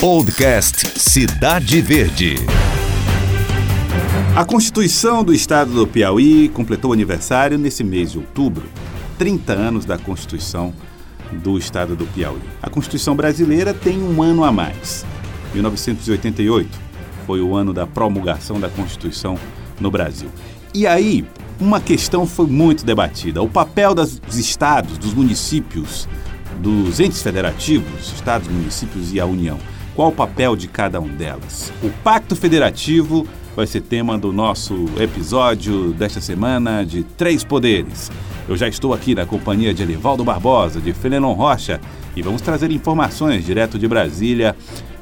Podcast Cidade Verde. A Constituição do Estado do Piauí completou aniversário nesse mês de outubro. 30 anos da Constituição do Estado do Piauí. A Constituição brasileira tem um ano a mais. 1988 foi o ano da promulgação da Constituição no Brasil. E aí, uma questão foi muito debatida: o papel dos estados, dos municípios, dos entes federativos, estados, municípios e a União. Qual o papel de cada um delas? O Pacto Federativo vai ser tema do nosso episódio desta semana de Três Poderes. Eu já estou aqui na companhia de Elivaldo Barbosa, de Fenelon Rocha, e vamos trazer informações direto de Brasília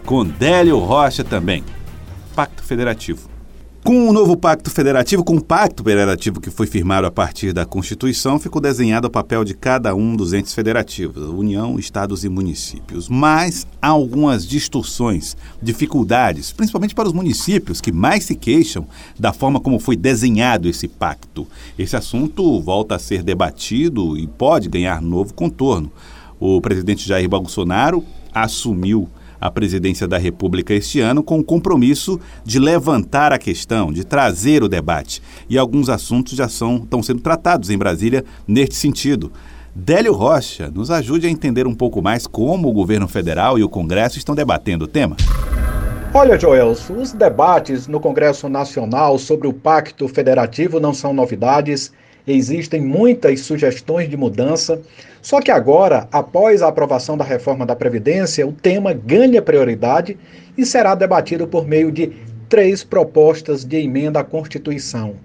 com Délio Rocha também. Pacto Federativo. Com o novo Pacto Federativo, com o Pacto Federativo que foi firmado a partir da Constituição, ficou desenhado o papel de cada um dos entes federativos, União, Estados e municípios. Mas há algumas distorções, dificuldades, principalmente para os municípios que mais se queixam da forma como foi desenhado esse pacto. Esse assunto volta a ser debatido e pode ganhar novo contorno. O presidente Jair Bolsonaro assumiu a presidência da República este ano com o compromisso de levantar a questão, de trazer o debate. E alguns assuntos já são, estão sendo tratados em Brasília neste sentido. Délio Rocha nos ajude a entender um pouco mais como o governo federal e o Congresso estão debatendo o tema. Olha, Joelso, os debates no Congresso Nacional sobre o Pacto Federativo não são novidades Existem muitas sugestões de mudança, só que agora, após a aprovação da reforma da Previdência, o tema ganha prioridade e será debatido por meio de três propostas de emenda à Constituição.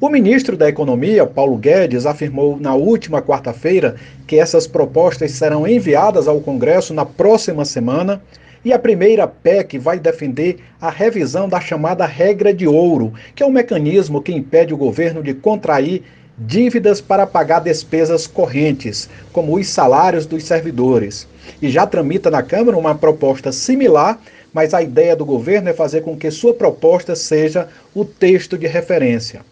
O ministro da Economia, Paulo Guedes, afirmou na última quarta-feira que essas propostas serão enviadas ao Congresso na próxima semana. E a primeira PEC vai defender a revisão da chamada regra de ouro, que é um mecanismo que impede o governo de contrair dívidas para pagar despesas correntes, como os salários dos servidores. E já tramita na Câmara uma proposta similar, mas a ideia do governo é fazer com que sua proposta seja o texto de referência.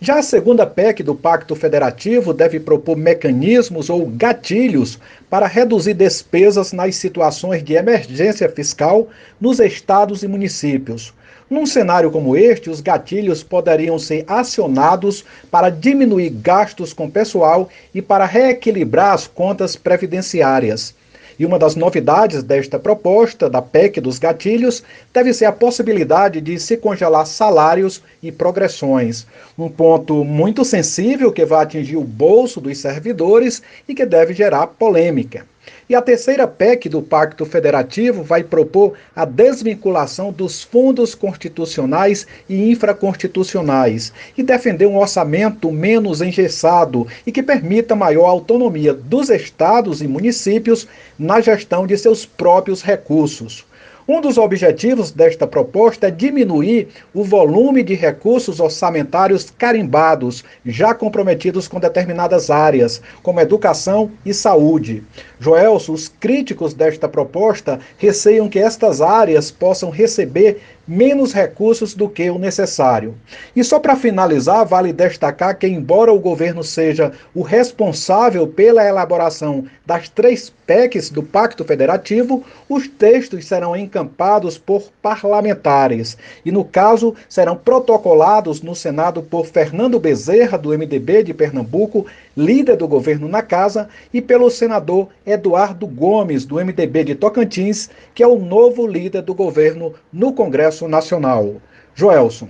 Já a segunda PEC do Pacto Federativo deve propor mecanismos ou gatilhos para reduzir despesas nas situações de emergência fiscal nos estados e municípios. Num cenário como este, os gatilhos poderiam ser acionados para diminuir gastos com pessoal e para reequilibrar as contas previdenciárias. E uma das novidades desta proposta, da PEC dos gatilhos, deve ser a possibilidade de se congelar salários e progressões. Um ponto muito sensível que vai atingir o bolso dos servidores e que deve gerar polêmica. E a terceira PEC do Pacto Federativo vai propor a desvinculação dos fundos constitucionais e infraconstitucionais e defender um orçamento menos engessado e que permita maior autonomia dos estados e municípios na gestão de seus próprios recursos. Um dos objetivos desta proposta é diminuir o volume de recursos orçamentários carimbados, já comprometidos com determinadas áreas, como educação e saúde. Joelso, os críticos desta proposta receiam que estas áreas possam receber menos recursos do que o necessário. E só para finalizar, vale destacar que, embora o governo seja o responsável pela elaboração das três PECs do Pacto Federativo, os textos serão encampados por parlamentares e, no caso, serão protocolados no Senado por Fernando Bezerra, do MDB de Pernambuco, líder do governo na casa, e pelo senador Eduardo Gomes, do MDB de Tocantins, que é o novo líder do governo no Congresso Nacional. Joelson.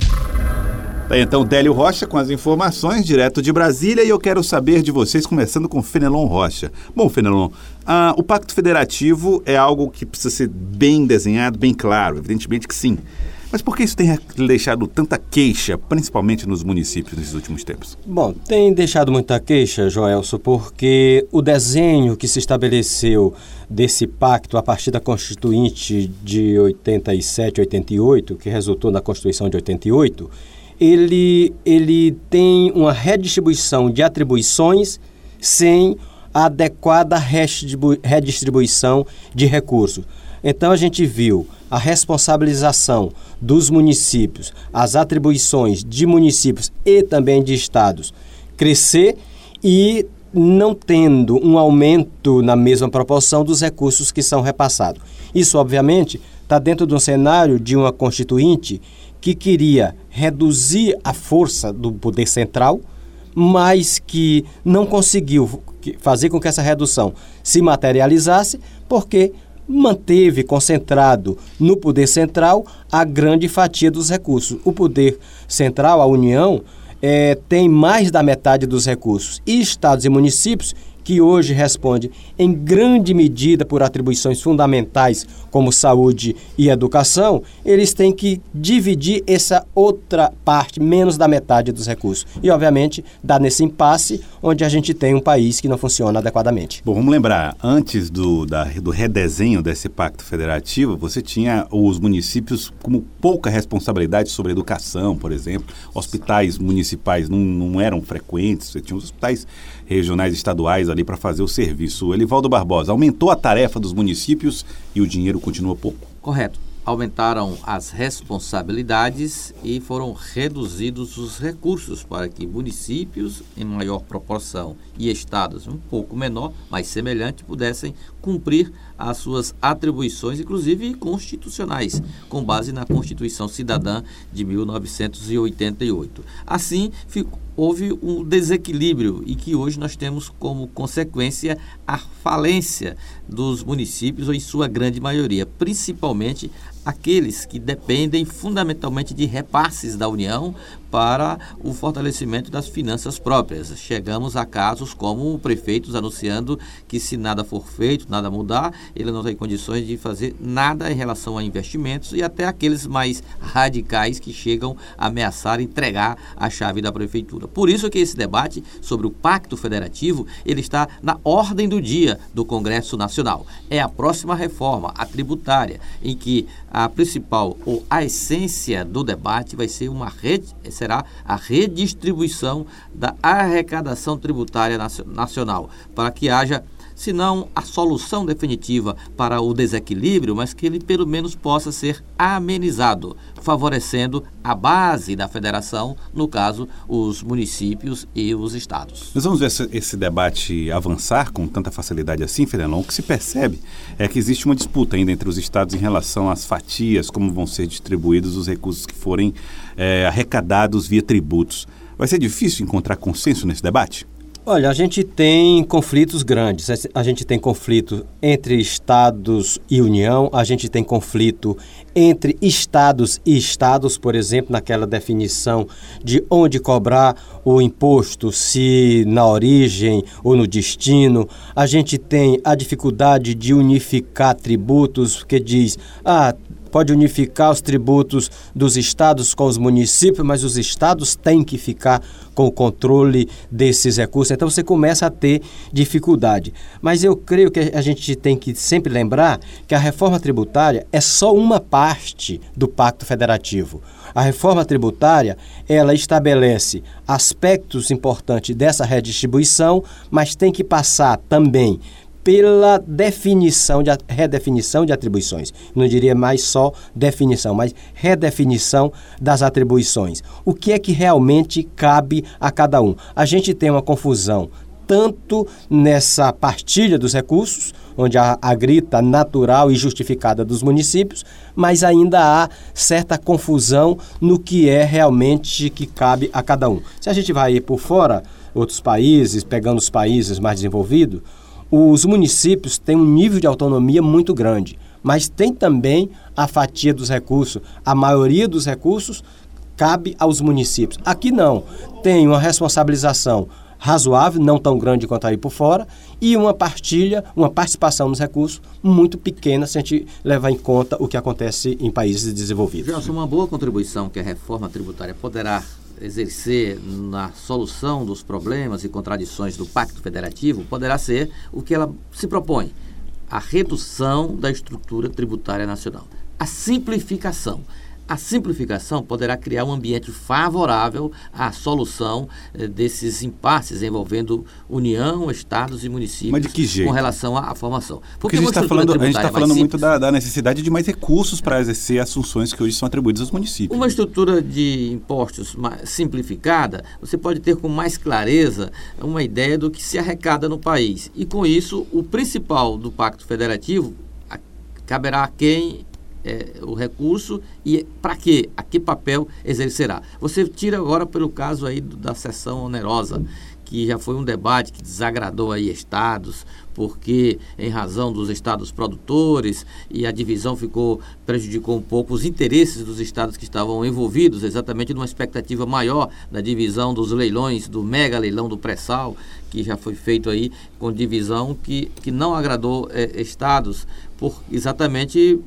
Bem, então, Délio Rocha com as informações, direto de Brasília, e eu quero saber de vocês, começando com Fenelon Rocha. Bom, Fenelon, ah, o Pacto Federativo é algo que precisa ser bem desenhado, bem claro, evidentemente que sim. Mas por que isso tem deixado tanta queixa, principalmente nos municípios nesses últimos tempos? Bom, tem deixado muita queixa, Joelso, porque o desenho que se estabeleceu desse pacto a partir da Constituinte de 87, 88, que resultou na Constituição de 88, ele, ele tem uma redistribuição de atribuições sem adequada redistribuição de recursos. Então a gente viu a responsabilização dos municípios, as atribuições de municípios e também de estados crescer e não tendo um aumento na mesma proporção dos recursos que são repassados. Isso, obviamente, está dentro de um cenário de uma constituinte que queria reduzir a força do poder central, mas que não conseguiu fazer com que essa redução se materializasse, porque manteve concentrado no poder central a grande fatia dos recursos. O poder central, a União, é, tem mais da metade dos recursos. E estados e municípios que hoje responde em grande medida por atribuições fundamentais como saúde e educação, eles têm que dividir essa outra parte, menos da metade dos recursos. E, obviamente, dá nesse impasse onde a gente tem um país que não funciona adequadamente. Bom, vamos lembrar, antes do, da, do redesenho desse pacto federativo, você tinha os municípios como pouca responsabilidade sobre educação, por exemplo. Hospitais municipais não, não eram frequentes, você tinha os hospitais regionais estaduais ali para fazer o serviço. Elivaldo Barbosa, aumentou a tarefa dos municípios e o dinheiro continua pouco? Correto. Aumentaram as responsabilidades e foram reduzidos os recursos para que municípios, em maior proporção, e estados, um pouco menor, mas semelhante, pudessem cumprir as suas atribuições, inclusive constitucionais, com base na Constituição Cidadã de 1988. Assim, ficou houve um desequilíbrio e que hoje nós temos como consequência a falência dos municípios, ou em sua grande maioria, principalmente aqueles que dependem fundamentalmente de repasses da União para o fortalecimento das finanças próprias. Chegamos a casos como prefeitos anunciando que se nada for feito, nada mudar, ele não tem condições de fazer nada em relação a investimentos e até aqueles mais radicais que chegam a ameaçar entregar a chave da prefeitura. Por isso que esse debate sobre o Pacto Federativo, ele está na ordem do dia do Congresso Nacional. É a próxima reforma, a tributária, em que a principal ou a essência do debate vai ser uma rede, será a redistribuição da arrecadação tributária nacional, para que haja se não a solução definitiva para o desequilíbrio, mas que ele pelo menos possa ser amenizado, favorecendo a base da federação, no caso, os municípios e os estados. Nós vamos ver esse, esse debate avançar com tanta facilidade assim, Fernando. O que se percebe é que existe uma disputa ainda entre os estados em relação às fatias, como vão ser distribuídos os recursos que forem é, arrecadados via tributos. Vai ser difícil encontrar consenso nesse debate? Olha, a gente tem conflitos grandes. A gente tem conflito entre estados e União, a gente tem conflito entre estados e estados, por exemplo, naquela definição de onde cobrar o imposto, se na origem ou no destino. A gente tem a dificuldade de unificar tributos, que diz, ah, pode unificar os tributos dos estados com os municípios, mas os estados têm que ficar com o controle desses recursos. Então você começa a ter dificuldade. Mas eu creio que a gente tem que sempre lembrar que a reforma tributária é só uma parte do Pacto Federativo. A reforma tributária, ela estabelece aspectos importantes dessa redistribuição, mas tem que passar também pela definição de redefinição de atribuições. Não diria mais só definição, mas redefinição das atribuições. O que é que realmente cabe a cada um? A gente tem uma confusão tanto nessa partilha dos recursos, onde há a grita natural e justificada dos municípios, mas ainda há certa confusão no que é realmente que cabe a cada um. Se a gente vai por fora, outros países, pegando os países mais desenvolvidos, os municípios têm um nível de autonomia muito grande, mas tem também a fatia dos recursos. A maioria dos recursos cabe aos municípios. Aqui não. Tem uma responsabilização razoável, não tão grande quanto aí por fora, e uma partilha, uma participação nos recursos muito pequena se a gente levar em conta o que acontece em países desenvolvidos. Gelson, uma boa contribuição que a reforma tributária poderá exercer na solução dos problemas e contradições do Pacto Federativo poderá ser o que ela se propõe: a redução da estrutura tributária nacional, a simplificação. A simplificação poderá criar um ambiente favorável à solução eh, desses impasses envolvendo União, Estados e municípios com relação à, à formação. Porque, Porque a gente está falando, a gente tá falando muito da, da, necessidade de mais recursos para exercer as funções que hoje são atribuídas aos municípios. Uma estrutura de impostos simplificada, você pode ter com mais clareza uma ideia do que se arrecada no país. E com isso, o principal do Pacto Federativo caberá a quem é, o recurso e para quê? A que papel exercerá? Você tira agora pelo caso aí da sessão onerosa, que já foi um debate que desagradou aí estados, porque em razão dos estados produtores e a divisão ficou prejudicou um pouco os interesses dos estados que estavam envolvidos, exatamente numa expectativa maior da divisão dos leilões, do mega leilão do pré-sal, que já foi feito aí com divisão que, que não agradou é, estados por exatamente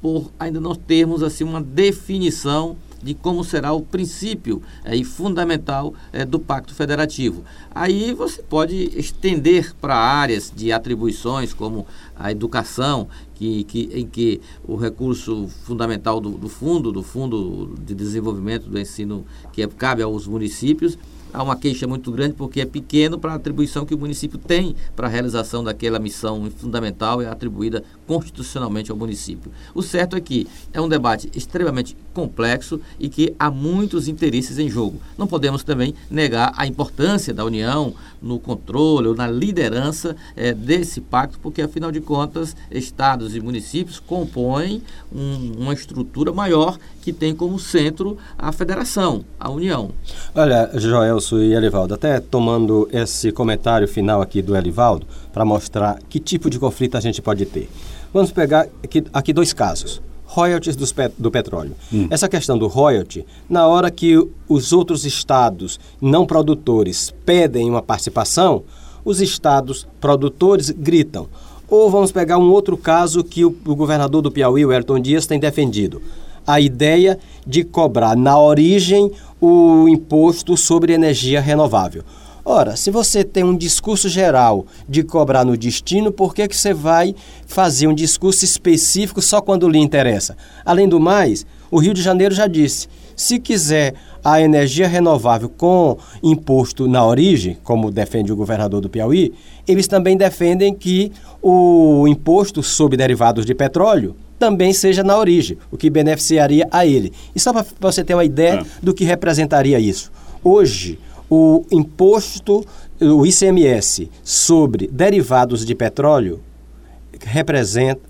por ainda não termos assim uma definição de como será o princípio é, fundamental é, do Pacto Federativo. Aí você pode estender para áreas de atribuições como a educação, que, que, em que o recurso fundamental do, do fundo, do Fundo de Desenvolvimento do Ensino, que cabe aos municípios, há uma queixa muito grande porque é pequeno para a atribuição que o município tem para a realização daquela missão fundamental e atribuída constitucionalmente ao município. O certo é que é um debate extremamente complexo e que há muitos interesses em jogo. Não podemos também negar a importância da União no controle ou na liderança é, desse pacto, porque afinal de contas, estados e municípios compõem um, uma estrutura maior que tem como centro a federação, a União. Olha, Joelso e Elivaldo, até tomando esse comentário final aqui do Elivaldo, para mostrar que tipo de conflito a gente pode ter. Vamos pegar aqui, aqui dois casos. Royalties pet, do petróleo. Hum. Essa questão do royalty, na hora que os outros estados não produtores pedem uma participação, os estados produtores gritam. Ou vamos pegar um outro caso que o, o governador do Piauí, o Ayrton Dias, tem defendido. A ideia de cobrar na origem o imposto sobre energia renovável. Ora, se você tem um discurso geral de cobrar no destino, por que, que você vai fazer um discurso específico só quando lhe interessa? Além do mais, o Rio de Janeiro já disse: se quiser a energia renovável com imposto na origem, como defende o governador do Piauí, eles também defendem que o imposto sobre derivados de petróleo também seja na origem, o que beneficiaria a ele. E só para você ter uma ideia é. do que representaria isso. Hoje, o imposto, o ICMS sobre derivados de petróleo representa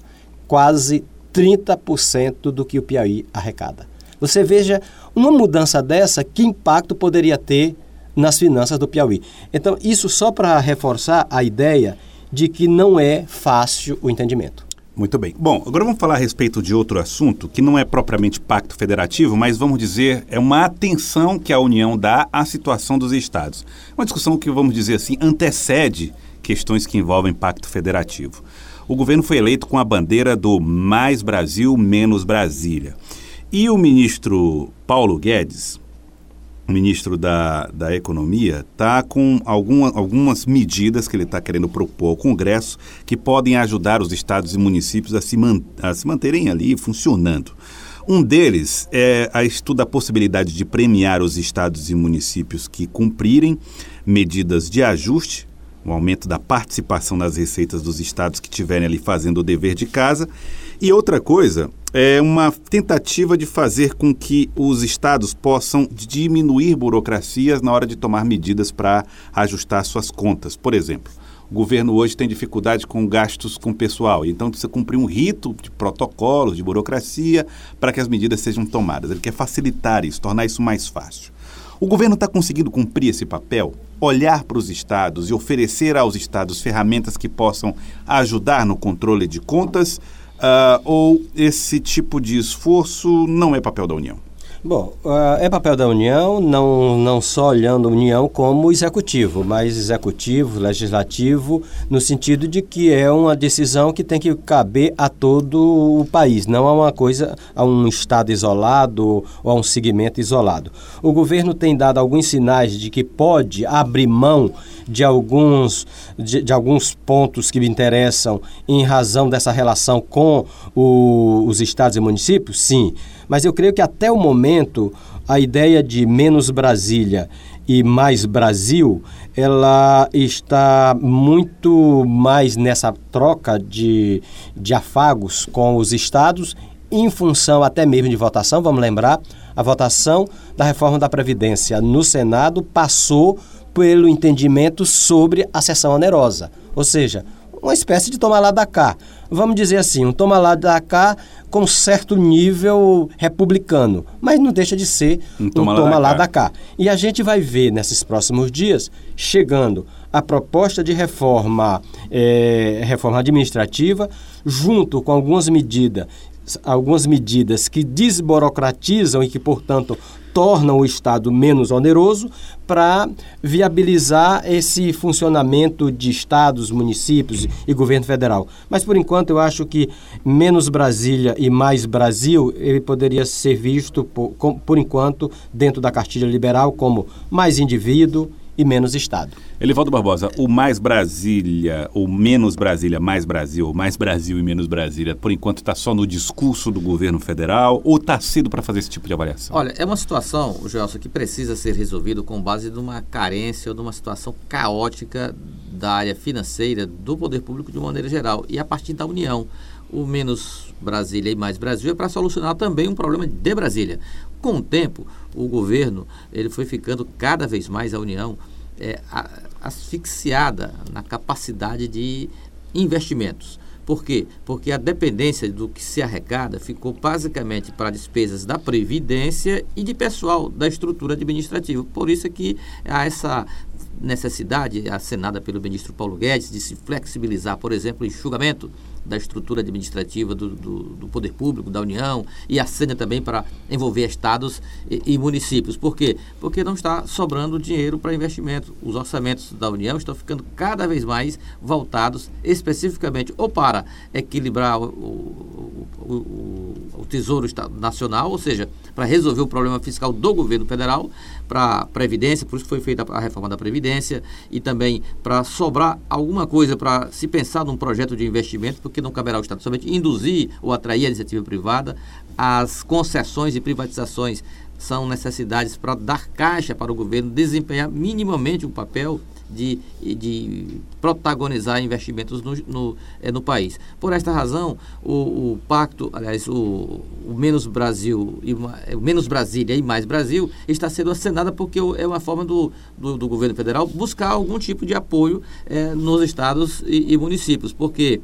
quase 30% do que o Piauí arrecada. Você veja uma mudança dessa, que impacto poderia ter nas finanças do Piauí. Então, isso só para reforçar a ideia de que não é fácil o entendimento. Muito bem. Bom, agora vamos falar a respeito de outro assunto que não é propriamente pacto federativo, mas vamos dizer é uma atenção que a União dá à situação dos estados. Uma discussão que, vamos dizer assim, antecede questões que envolvem pacto federativo. O governo foi eleito com a bandeira do mais Brasil, menos Brasília. E o ministro Paulo Guedes, ministro da, da Economia está com alguma, algumas medidas que ele está querendo propor ao Congresso que podem ajudar os estados e municípios a se, man, a se manterem ali funcionando. Um deles é a estuda a possibilidade de premiar os estados e municípios que cumprirem medidas de ajuste, o um aumento da participação nas receitas dos estados que estiverem ali fazendo o dever de casa. E outra coisa é uma tentativa de fazer com que os estados possam diminuir burocracias na hora de tomar medidas para ajustar suas contas. Por exemplo, o governo hoje tem dificuldade com gastos com pessoal, então precisa cumprir um rito de protocolos, de burocracia, para que as medidas sejam tomadas. Ele quer facilitar isso, tornar isso mais fácil. O governo está conseguindo cumprir esse papel? Olhar para os estados e oferecer aos estados ferramentas que possam ajudar no controle de contas? Uh, ou esse tipo de esforço não é papel da União? Bom, uh, é papel da União, não, não só olhando a União como executivo, mas executivo, legislativo, no sentido de que é uma decisão que tem que caber a todo o país, não a uma coisa, a um estado isolado ou a um segmento isolado. O governo tem dado alguns sinais de que pode abrir mão de alguns, de, de alguns pontos que me interessam em razão dessa relação com o, os estados e municípios? Sim. Mas eu creio que até o momento a ideia de menos Brasília e mais Brasil, ela está muito mais nessa troca de, de afagos com os estados, em função até mesmo de votação. Vamos lembrar, a votação da reforma da Previdência no Senado passou pelo entendimento sobre a sessão onerosa. Ou seja, uma espécie de toma lá da cá. Vamos dizer assim, um toma lá da cá com certo nível republicano, mas não deixa de ser um toma, um toma lá, lá da cá. E a gente vai ver nesses próximos dias chegando a proposta de reforma, é, reforma administrativa, junto com algumas medidas algumas medidas que desburocratizam e que, portanto, tornam o Estado menos oneroso para viabilizar esse funcionamento de estados, municípios e governo federal. Mas, por enquanto, eu acho que menos Brasília e mais Brasil, ele poderia ser visto, por, por enquanto, dentro da cartilha liberal como mais indivíduo e menos Estado. Elivaldo Barbosa, o mais Brasília, ou menos Brasília, mais Brasil, mais Brasil e menos Brasília, por enquanto está só no discurso do governo federal ou está cedo para fazer esse tipo de avaliação? Olha, é uma situação, Gelson, que precisa ser resolvida com base numa carência ou numa situação caótica da área financeira do poder público de uma maneira geral e a partir da União. O menos Brasília e mais Brasil é para solucionar também um problema de Brasília. Com o tempo, o governo ele foi ficando cada vez mais a União é, asfixiada na capacidade de investimentos. Por quê? Porque a dependência do que se arrecada ficou basicamente para despesas da Previdência e de pessoal da estrutura administrativa. Por isso é que há essa necessidade, acenada pelo ministro Paulo Guedes, de se flexibilizar, por exemplo, enxugamento da estrutura administrativa do, do, do, poder público, da União, e acena também para envolver estados e, e, municípios. Por quê? Porque não está sobrando dinheiro para investimento. Os orçamentos da União estão ficando cada vez mais voltados especificamente ou para equilibrar o, o, o, o Tesouro Nacional, ou seja, para resolver o problema fiscal do governo federal, para a Previdência, por isso foi feita a reforma da Previdência, e também para sobrar alguma coisa para se pensar num projeto de investimento, porque não caberá ao Estado. Somente induzir ou atrair a iniciativa privada, as concessões e privatizações são necessidades para dar caixa para o governo desempenhar minimamente um papel de, de protagonizar investimentos no, no, é, no país. Por esta razão, o, o pacto, aliás, o, o, menos Brasil e o menos Brasília e mais Brasil está sendo acenada porque é uma forma do, do, do governo federal buscar algum tipo de apoio é, nos estados e, e municípios, porque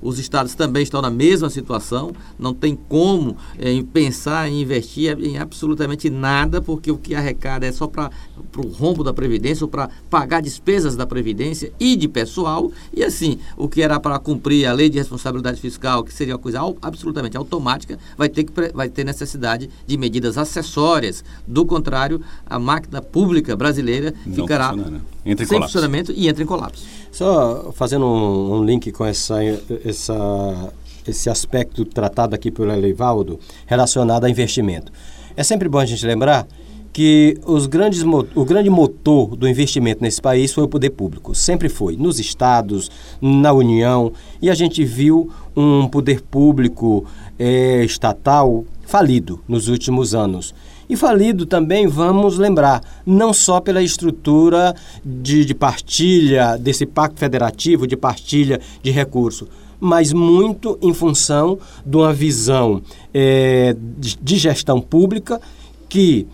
os estados também estão na mesma situação, não tem como é, pensar em investir em absolutamente nada, porque o que arrecada é só para o rombo da Previdência ou para pagar despesas da Previdência e de pessoal. E assim, o que era para cumprir a lei de responsabilidade fiscal, que seria uma coisa absolutamente automática, vai ter, que, vai ter necessidade de medidas acessórias. Do contrário, a máquina pública brasileira não ficará né? sem colapso. funcionamento e entra em colapso. Só fazendo um, um link com essa, essa, esse aspecto tratado aqui pelo Elivaldo relacionado a investimento. É sempre bom a gente lembrar que os grandes, o grande motor do investimento nesse país foi o poder público. Sempre foi, nos estados, na União, e a gente viu um poder público é, estatal falido nos últimos anos. E falido também, vamos lembrar, não só pela estrutura de, de partilha desse pacto federativo, de partilha de recursos, mas muito em função de uma visão é, de gestão pública que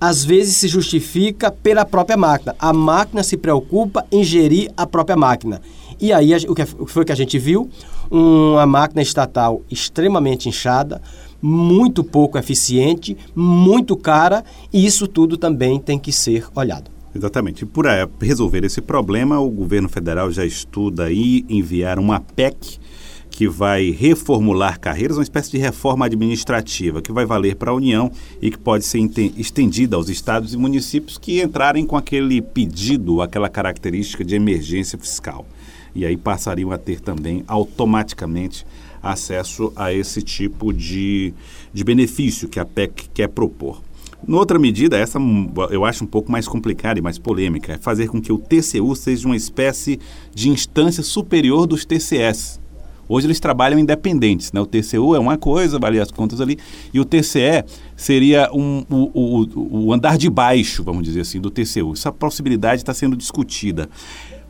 às vezes se justifica pela própria máquina. A máquina se preocupa em gerir a própria máquina. E aí o que foi que a gente viu? Uma máquina estatal extremamente inchada, muito pouco eficiente, muito cara, e isso tudo também tem que ser olhado. Exatamente. Por resolver esse problema, o governo federal já estuda aí enviar uma PEC que vai reformular carreiras, uma espécie de reforma administrativa que vai valer para a União e que pode ser estendida aos estados e municípios que entrarem com aquele pedido, aquela característica de emergência fiscal. E aí passariam a ter também automaticamente acesso a esse tipo de, de benefício que a PEC quer propor. Noutra medida, essa eu acho um pouco mais complicada e mais polêmica, é fazer com que o TCU seja uma espécie de instância superior dos TCS. Hoje eles trabalham independentes, né? O TCU é uma coisa, avalia as contas ali, e o TCE seria um, o, o, o andar de baixo, vamos dizer assim, do TCU. Essa possibilidade está sendo discutida.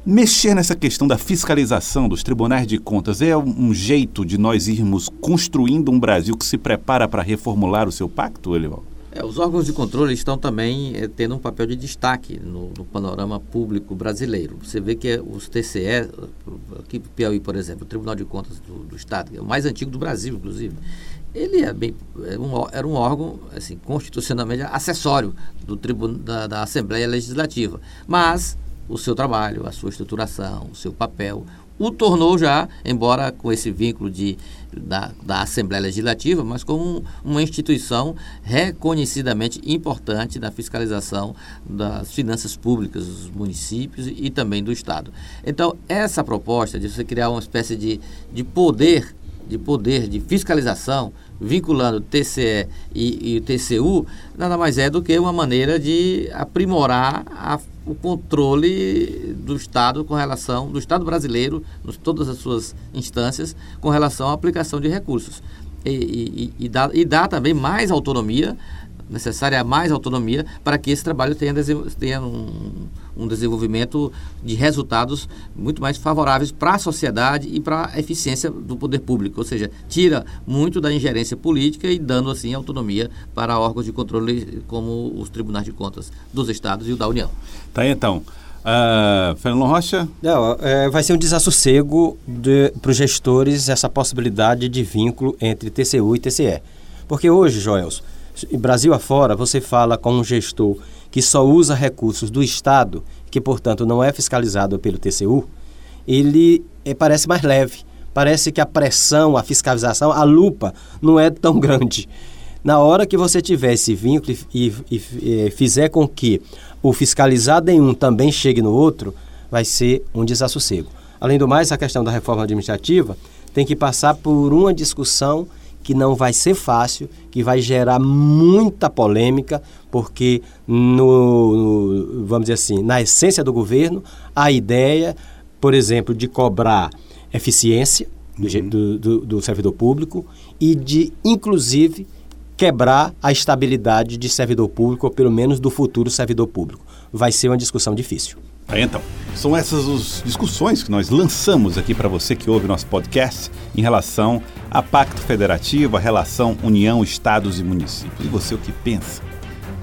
Mexer nessa questão da fiscalização dos tribunais de contas é um jeito de nós irmos construindo um Brasil que se prepara para reformular o seu pacto, Elival? É, os órgãos de controle estão também é, tendo um papel de destaque no, no, panorama público brasileiro. Você vê que os TCE, aqui no Piauí, por exemplo, o Tribunal de Contas do, do Estado, que é o mais antigo do Brasil, inclusive, ele é bem, é um, era um órgão assim, constitucionalmente acessório do tribunal, da, da Assembleia Legislativa. Mas o seu trabalho, a sua estruturação, o seu papel, o tornou já, embora com esse vínculo de, da, da Assembleia Legislativa, mas como uma instituição reconhecidamente importante na fiscalização das finanças públicas dos municípios e, também do Estado. Então, essa proposta de você criar uma espécie de, de poder, de poder de fiscalização, vinculando TCE e, e o TCU, nada mais é do que uma maneira de aprimorar a o controle do Estado com relação, do Estado brasileiro, em todas as suas instâncias, com relação à aplicação de recursos. E, e, e, dá, e dá também mais autonomia necessária mais autonomia para que esse trabalho tenha, tenha um, um, desenvolvimento de resultados muito mais favoráveis para a sociedade e para a eficiência do poder público, ou seja, tira muito da ingerência política e dando assim autonomia para órgãos de controle como os tribunais de contas dos estados e o da União. Tá aí, então. Uh, Fernando Rocha? Não, é, vai ser um desassossego de, para os gestores essa possibilidade de vínculo entre TCU e TCE. Porque hoje, Joelson, Brasil afora, você fala com um gestor que só usa recursos do Estado, que portanto não é fiscalizado pelo TCU, ele é, parece mais leve. Parece que a pressão, a fiscalização, a lupa não é tão grande. Na hora que você tiver esse vínculo e, e, e fizer com que o fiscalizado em um também chegue no outro, vai ser um desassossego. Além do mais, a questão da reforma administrativa tem que passar por uma discussão que não vai ser fácil, que vai gerar muita polêmica, porque no, no, vamos dizer assim, na essência do governo, a ideia, por exemplo, de cobrar eficiência uhum. do, do, do servidor público e de, inclusive, quebrar a estabilidade de servidor público, ou pelo menos do futuro servidor público. Vai ser uma discussão difícil. Aí então, são essas as discussões que nós lançamos aqui para você que ouve nosso podcast em relação a Pacto Federativo, a relação União, Estados e Municípios. E você o que pensa?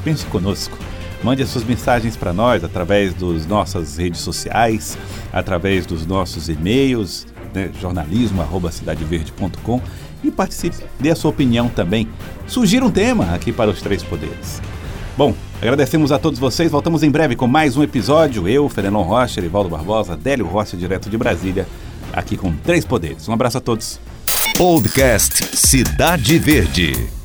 Pense conosco. Mande as suas mensagens para nós através das nossas redes sociais, através dos nossos e-mails, né, jornalismo.cidadeverde.com e participe, dê a sua opinião também. Sugira um tema aqui para os três poderes. Bom, agradecemos a todos vocês. Voltamos em breve com mais um episódio. Eu, Fernando Rocha, Erivaldo Barbosa, Délio Rossi, direto de Brasília, aqui com Três Poderes. Um abraço a todos. Podcast Cidade Verde.